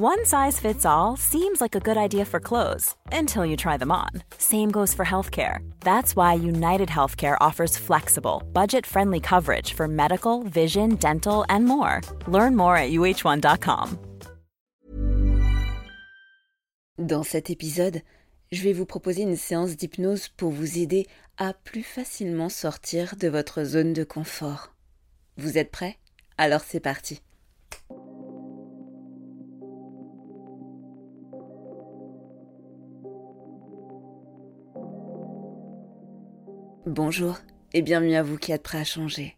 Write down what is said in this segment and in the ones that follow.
One size fits all seems like a good idea for clothes until you try them on. Same goes for healthcare. That's why United Healthcare offers flexible, budget-friendly coverage for medical, vision, dental, and more. Learn more at uh1.com. Dans cet épisode, je vais vous proposer une séance d'hypnose pour vous aider à plus facilement sortir de votre zone de confort. Vous êtes prêts? Alors c'est parti. Bonjour et bienvenue à vous qui êtes prêts à changer.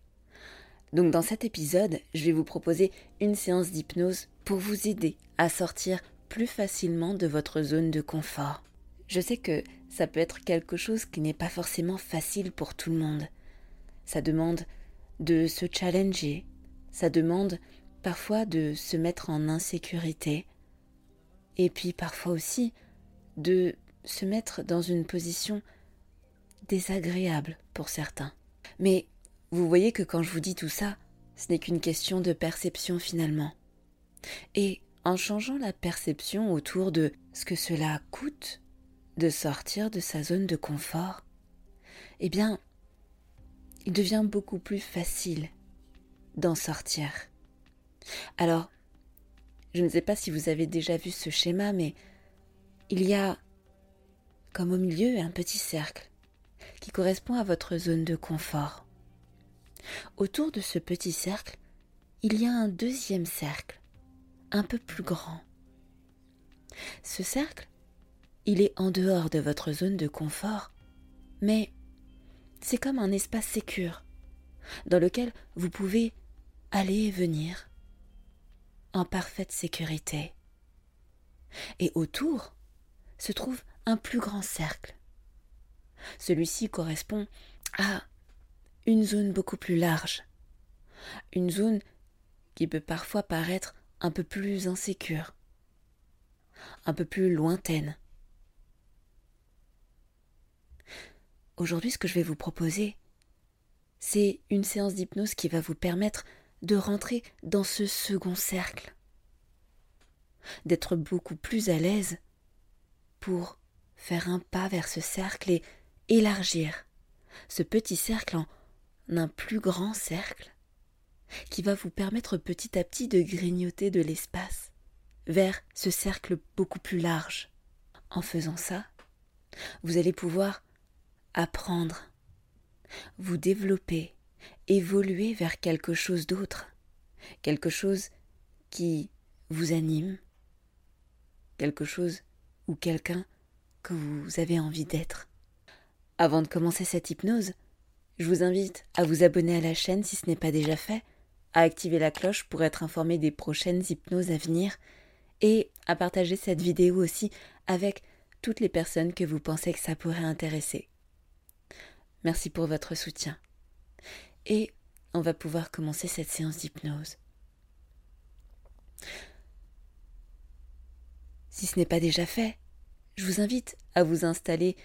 Donc dans cet épisode, je vais vous proposer une séance d'hypnose pour vous aider à sortir plus facilement de votre zone de confort. Je sais que ça peut être quelque chose qui n'est pas forcément facile pour tout le monde. Ça demande de se challenger, ça demande parfois de se mettre en insécurité, et puis parfois aussi de se mettre dans une position désagréable pour certains. Mais vous voyez que quand je vous dis tout ça, ce n'est qu'une question de perception finalement. Et en changeant la perception autour de ce que cela coûte de sortir de sa zone de confort, eh bien, il devient beaucoup plus facile d'en sortir. Alors, je ne sais pas si vous avez déjà vu ce schéma, mais il y a comme au milieu un petit cercle qui correspond à votre zone de confort. Autour de ce petit cercle, il y a un deuxième cercle, un peu plus grand. Ce cercle, il est en dehors de votre zone de confort, mais c'est comme un espace sécur dans lequel vous pouvez aller et venir en parfaite sécurité. Et autour se trouve un plus grand cercle celui-ci correspond à une zone beaucoup plus large, une zone qui peut parfois paraître un peu plus insécure, un peu plus lointaine. Aujourd'hui, ce que je vais vous proposer, c'est une séance d'hypnose qui va vous permettre de rentrer dans ce second cercle, d'être beaucoup plus à l'aise pour faire un pas vers ce cercle et élargir ce petit cercle en un plus grand cercle qui va vous permettre petit à petit de grignoter de l'espace vers ce cercle beaucoup plus large. En faisant ça, vous allez pouvoir apprendre, vous développer, évoluer vers quelque chose d'autre, quelque chose qui vous anime, quelque chose ou quelqu'un que vous avez envie d'être. Avant de commencer cette hypnose, je vous invite à vous abonner à la chaîne si ce n'est pas déjà fait, à activer la cloche pour être informé des prochaines hypnoses à venir et à partager cette vidéo aussi avec toutes les personnes que vous pensez que ça pourrait intéresser. Merci pour votre soutien. Et on va pouvoir commencer cette séance d'hypnose. Si ce n'est pas déjà fait, je vous invite à vous installer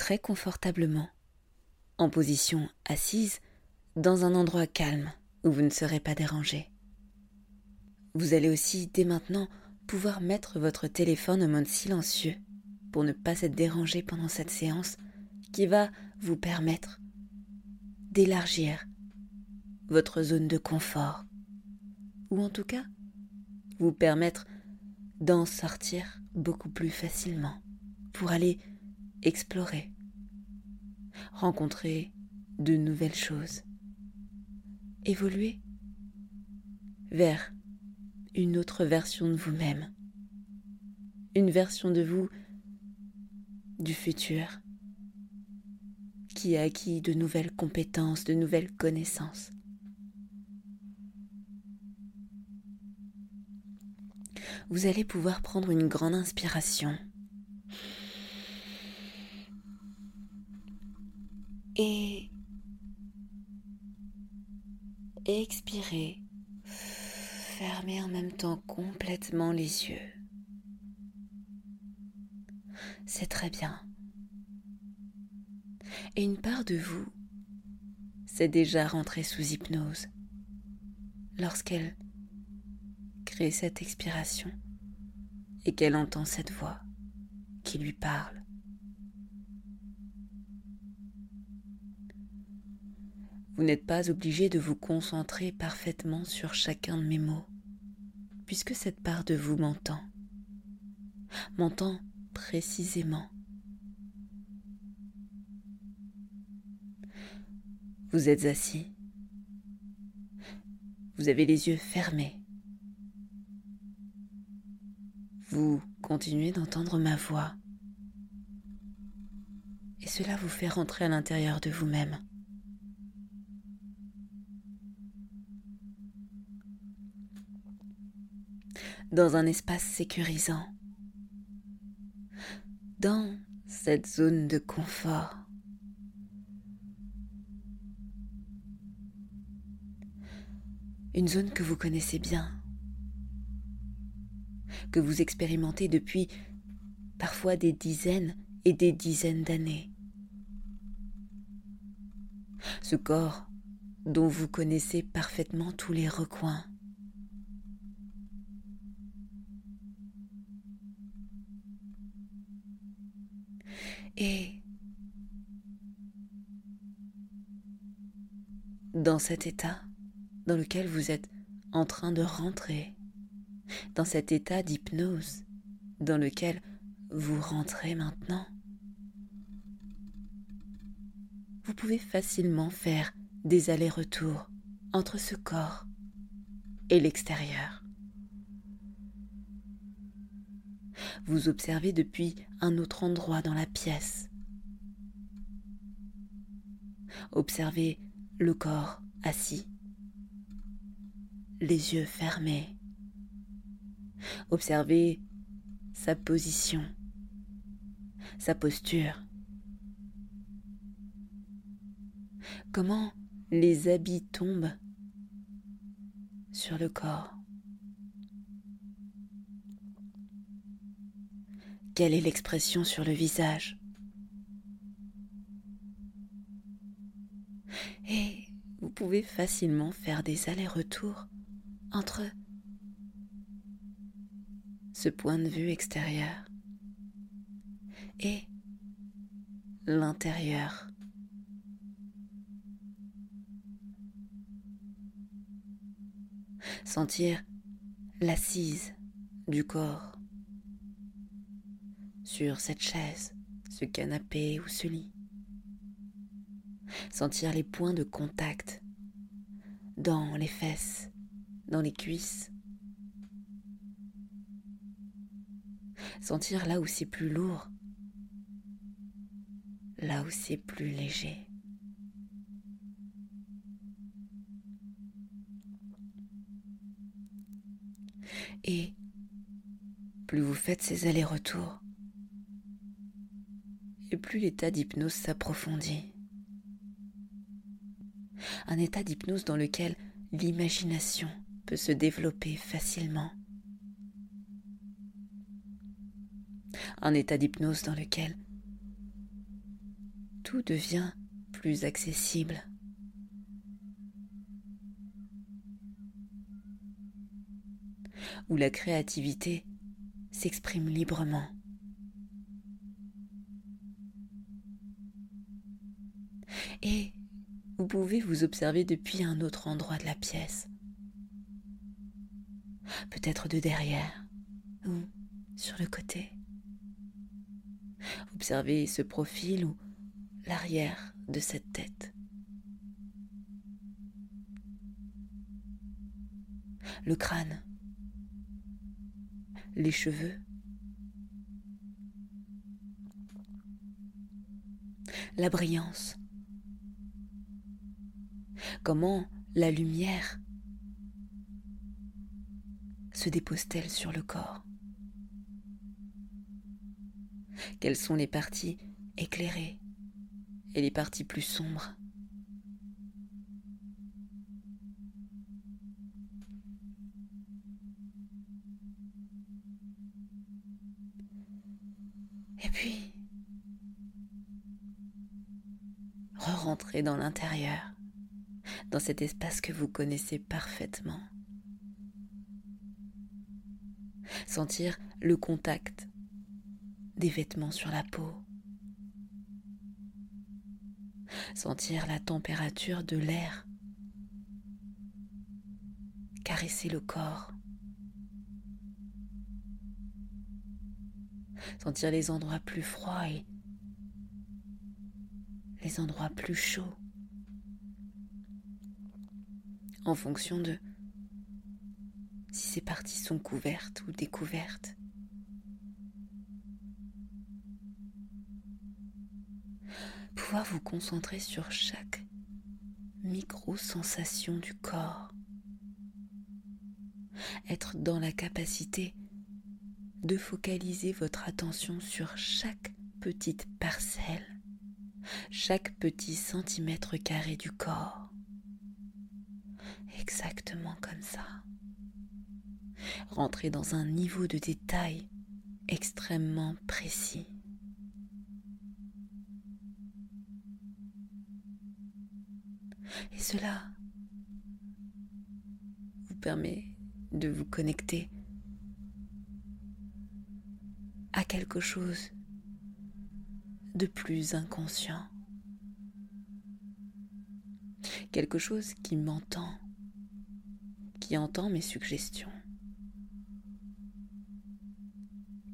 très confortablement, en position assise, dans un endroit calme où vous ne serez pas dérangé. Vous allez aussi, dès maintenant, pouvoir mettre votre téléphone en mode silencieux pour ne pas être dérangé pendant cette séance qui va vous permettre d'élargir votre zone de confort ou en tout cas vous permettre d'en sortir beaucoup plus facilement pour aller explorer, rencontrer de nouvelles choses, évoluer vers une autre version de vous-même, une version de vous du futur qui a acquis de nouvelles compétences, de nouvelles connaissances. vous allez pouvoir prendre une grande inspiration. Et expirez. Fermez en même temps complètement les yeux. C'est très bien. Et une part de vous s'est déjà rentrée sous hypnose lorsqu'elle crée cette expiration et qu'elle entend cette voix qui lui parle. Vous n'êtes pas obligé de vous concentrer parfaitement sur chacun de mes mots, puisque cette part de vous m'entend, m'entend précisément. Vous êtes assis, vous avez les yeux fermés, vous continuez d'entendre ma voix, et cela vous fait rentrer à l'intérieur de vous-même. Dans un espace sécurisant, dans cette zone de confort. Une zone que vous connaissez bien, que vous expérimentez depuis parfois des dizaines et des dizaines d'années. Ce corps dont vous connaissez parfaitement tous les recoins. Et dans cet état dans lequel vous êtes en train de rentrer, dans cet état d'hypnose dans lequel vous rentrez maintenant, vous pouvez facilement faire des allers-retours entre ce corps et l'extérieur. Vous observez depuis un autre endroit dans la pièce. Observez le corps assis, les yeux fermés. Observez sa position, sa posture. Comment les habits tombent sur le corps. Quelle est l'expression sur le visage Et vous pouvez facilement faire des allers-retours entre ce point de vue extérieur et l'intérieur. Sentir l'assise du corps sur cette chaise, ce canapé ou ce lit. Sentir les points de contact dans les fesses, dans les cuisses. Sentir là où c'est plus lourd, là où c'est plus léger. Et plus vous faites ces allers-retours, et plus l'état d'hypnose s'approfondit. Un état d'hypnose dans lequel l'imagination peut se développer facilement. Un état d'hypnose dans lequel tout devient plus accessible. Où la créativité s'exprime librement. Et vous pouvez vous observer depuis un autre endroit de la pièce. Peut-être de derrière ou sur le côté. Observez ce profil ou l'arrière de cette tête. Le crâne, les cheveux, la brillance, comment la lumière se dépose-t-elle sur le corps? Quelles sont les parties éclairées et les parties plus sombres? Et puis, re-rentrer dans l'intérieur, dans cet espace que vous connaissez parfaitement. Sentir le contact des vêtements sur la peau. Sentir la température de l'air. Caresser le corps. sentir les endroits plus froids et les endroits plus chauds en fonction de si ces parties sont couvertes ou découvertes. Pouvoir vous concentrer sur chaque micro-sensation du corps. Être dans la capacité de focaliser votre attention sur chaque petite parcelle, chaque petit centimètre carré du corps. Exactement comme ça. Rentrez dans un niveau de détail extrêmement précis. Et cela vous permet de vous connecter à quelque chose de plus inconscient. Quelque chose qui m'entend, qui entend mes suggestions.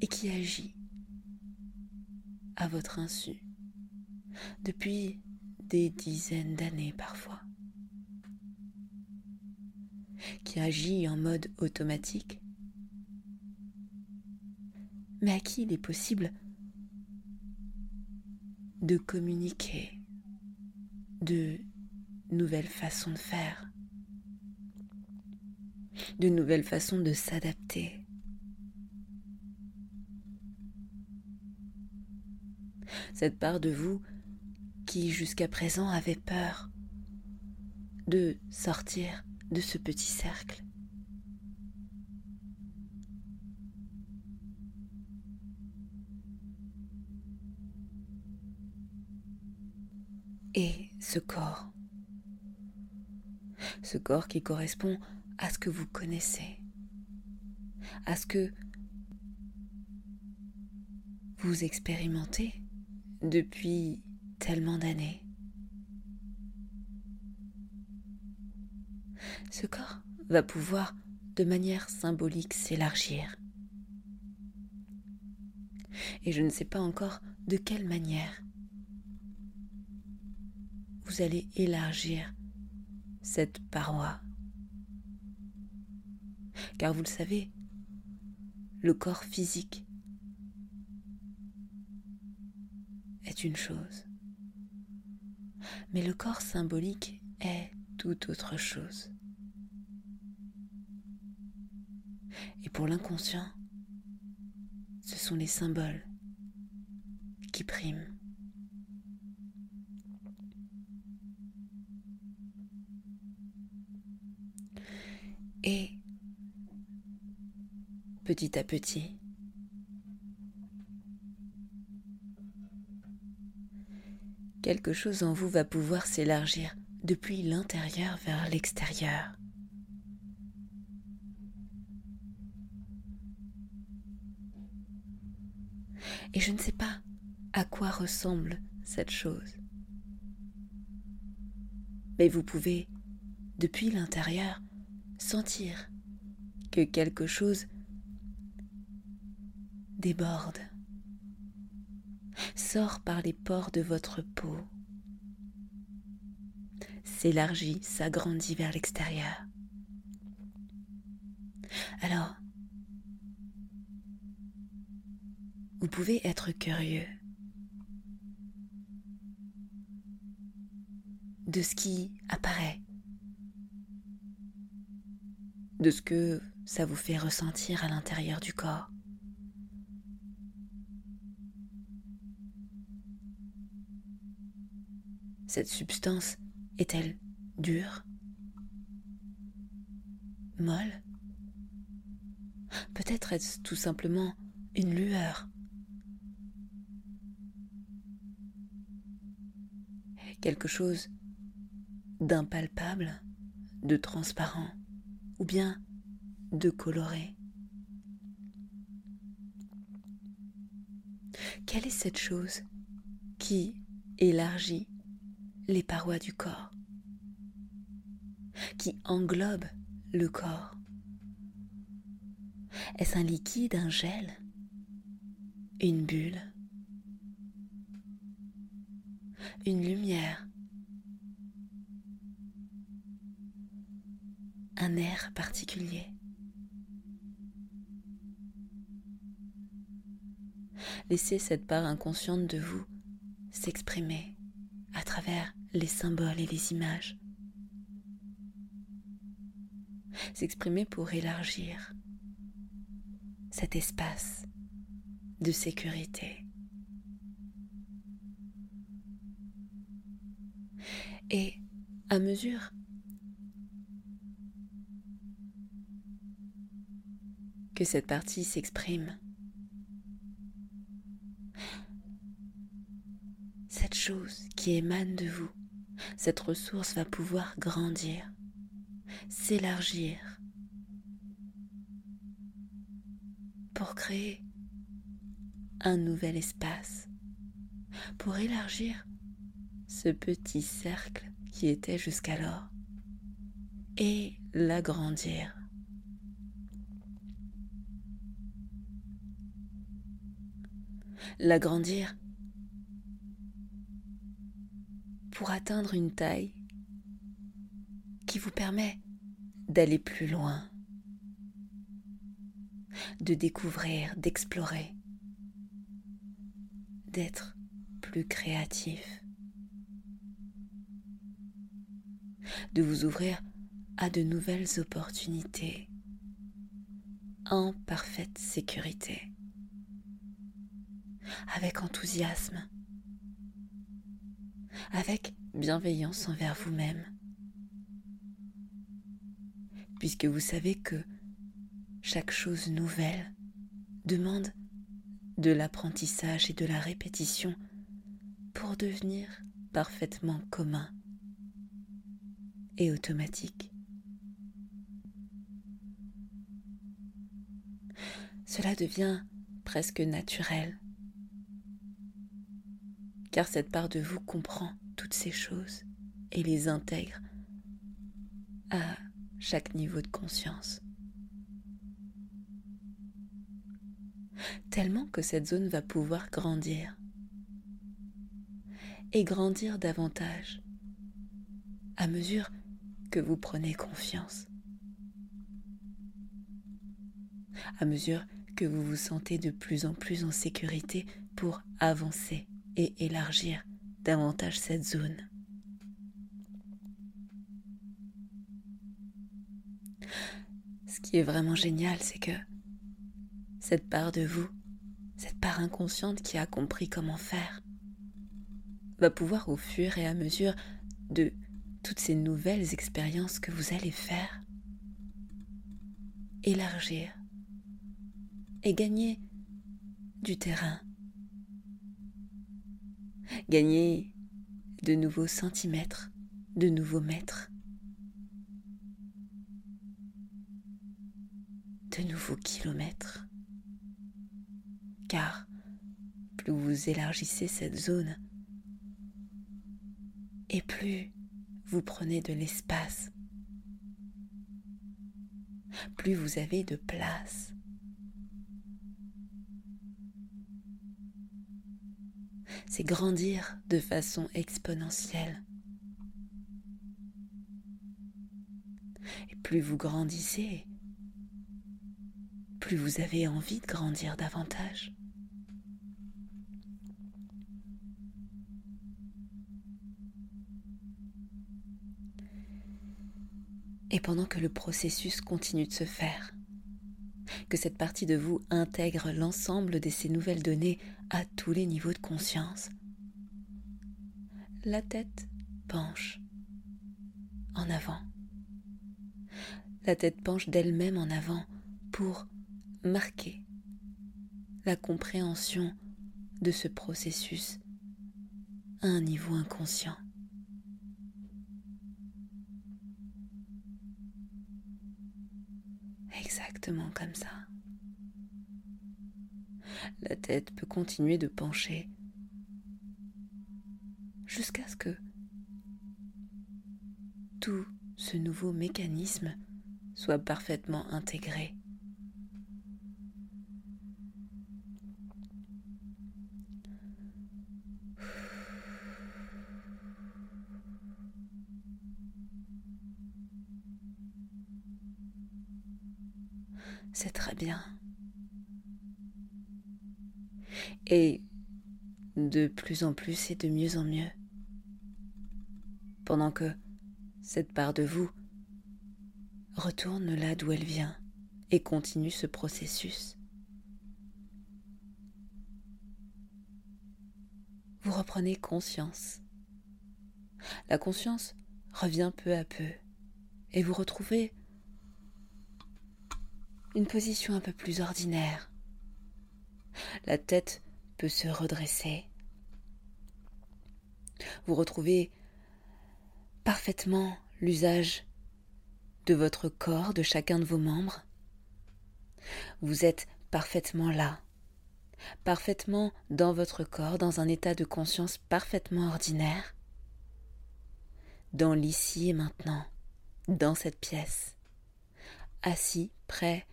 Et qui agit à votre insu depuis des dizaines d'années parfois, qui agit en mode automatique. Mais à qui il est possible de communiquer de nouvelles façons de faire, de nouvelles façons de s'adapter. Cette part de vous qui jusqu'à présent avait peur de sortir de ce petit cercle, et ce corps. Ce corps qui correspond à ce que vous connaissez, à ce que vous expérimentez depuis tellement d'années. Ce corps va pouvoir de manière symbolique s'élargir. Et je ne sais pas encore de quelle manière vous allez élargir cette paroi. Car vous le savez, le corps physique est une chose, mais le corps symbolique est tout autre chose. Et pour l'inconscient, ce sont les symboles qui priment. Petit à petit, quelque chose en vous va pouvoir s'élargir depuis l'intérieur vers l'extérieur. Et je ne sais pas à quoi ressemble cette chose. Mais vous pouvez, depuis l'intérieur, sentir que quelque chose déborde, sort par les pores de votre peau, s'élargit, s'agrandit vers l'extérieur. Alors, vous pouvez être curieux de ce qui apparaît de ce que ça vous fait ressentir à l'intérieur du corps. Cette substance est-elle dure? Molle? Peut-être est-ce tout simplement une lueur. Quelque chose d'impalpable, de transparent ou bien de coloré. Quelle est cette chose qui élargit les parois du corps, qui englobe le corps. Est-ce un liquide, un gel, une bulle, une lumière, un air particulier? Laissez cette part inconsciente de vous s'exprimer à travers les symboles et les images. S'exprimer pour élargir cet espace de sécurité. Et à mesure que cette partie s'exprime, cette chose qui émane de vous, cette ressource va pouvoir grandir, s'élargir pour créer un nouvel espace, pour élargir ce petit cercle qui était jusqu'alors et l'agrandir. L'agrandir pour atteindre une taille qui vous permet d'aller plus loin, de découvrir, d'explorer, d'être plus créatif, de vous ouvrir à de nouvelles opportunités en parfaite sécurité, avec enthousiasme avec bienveillance envers vous-même. Puisque vous savez que chaque chose nouvelle demande de l'apprentissage et de la répétition pour devenir parfaitement commun et automatique. Cela devient presque naturel car cette part de vous comprend toutes ces choses et les intègre à chaque niveau de conscience. Tellement que cette zone va pouvoir grandir et grandir davantage à mesure que vous prenez confiance, à mesure que vous vous sentez de plus en plus en sécurité pour avancer et élargir davantage cette zone. Ce qui est vraiment génial, c'est que cette part de vous, cette part inconsciente qui a compris comment faire, va pouvoir au fur et à mesure de toutes ces nouvelles expériences que vous allez faire, élargir et gagner du terrain gagner de nouveaux centimètres, de nouveaux mètres, de nouveaux kilomètres. Car plus vous élargissez cette zone, et plus vous prenez de l'espace, plus vous avez de place c'est grandir de façon exponentielle. Et plus vous grandissez, plus vous avez envie de grandir davantage. Et pendant que le processus continue de se faire, que cette partie de vous intègre l'ensemble de ces nouvelles données à tous les niveaux de conscience. La tête penche en avant. La tête penche d'elle-même en avant pour marquer la compréhension de ce processus à un niveau inconscient. Comme ça. La tête peut continuer de pencher jusqu'à ce que tout ce nouveau mécanisme soit parfaitement intégré. C'est très bien. Et de plus en plus et de mieux en mieux. Pendant que cette part de vous retourne là d'où elle vient et continue ce processus. Vous reprenez conscience. La conscience revient peu à peu et vous retrouvez une position un peu plus ordinaire. La tête peut se redresser. Vous retrouvez parfaitement l'usage de votre corps, de chacun de vos membres. Vous êtes parfaitement là, parfaitement dans votre corps, dans un état de conscience parfaitement ordinaire, dans l'ici et maintenant, dans cette pièce, assis, prêt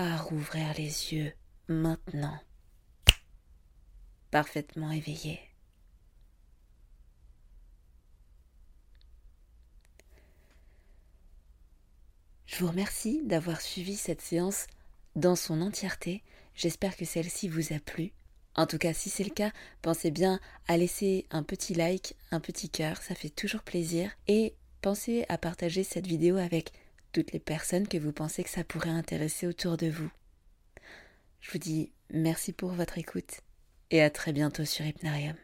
à rouvrir les yeux maintenant, parfaitement éveillé. Je vous remercie d'avoir suivi cette séance dans son entièreté. J'espère que celle-ci vous a plu. En tout cas, si c'est le cas, pensez bien à laisser un petit like, un petit cœur, ça fait toujours plaisir. Et pensez à partager cette vidéo avec toutes les personnes que vous pensez que ça pourrait intéresser autour de vous. Je vous dis merci pour votre écoute et à très bientôt sur Hypnarium.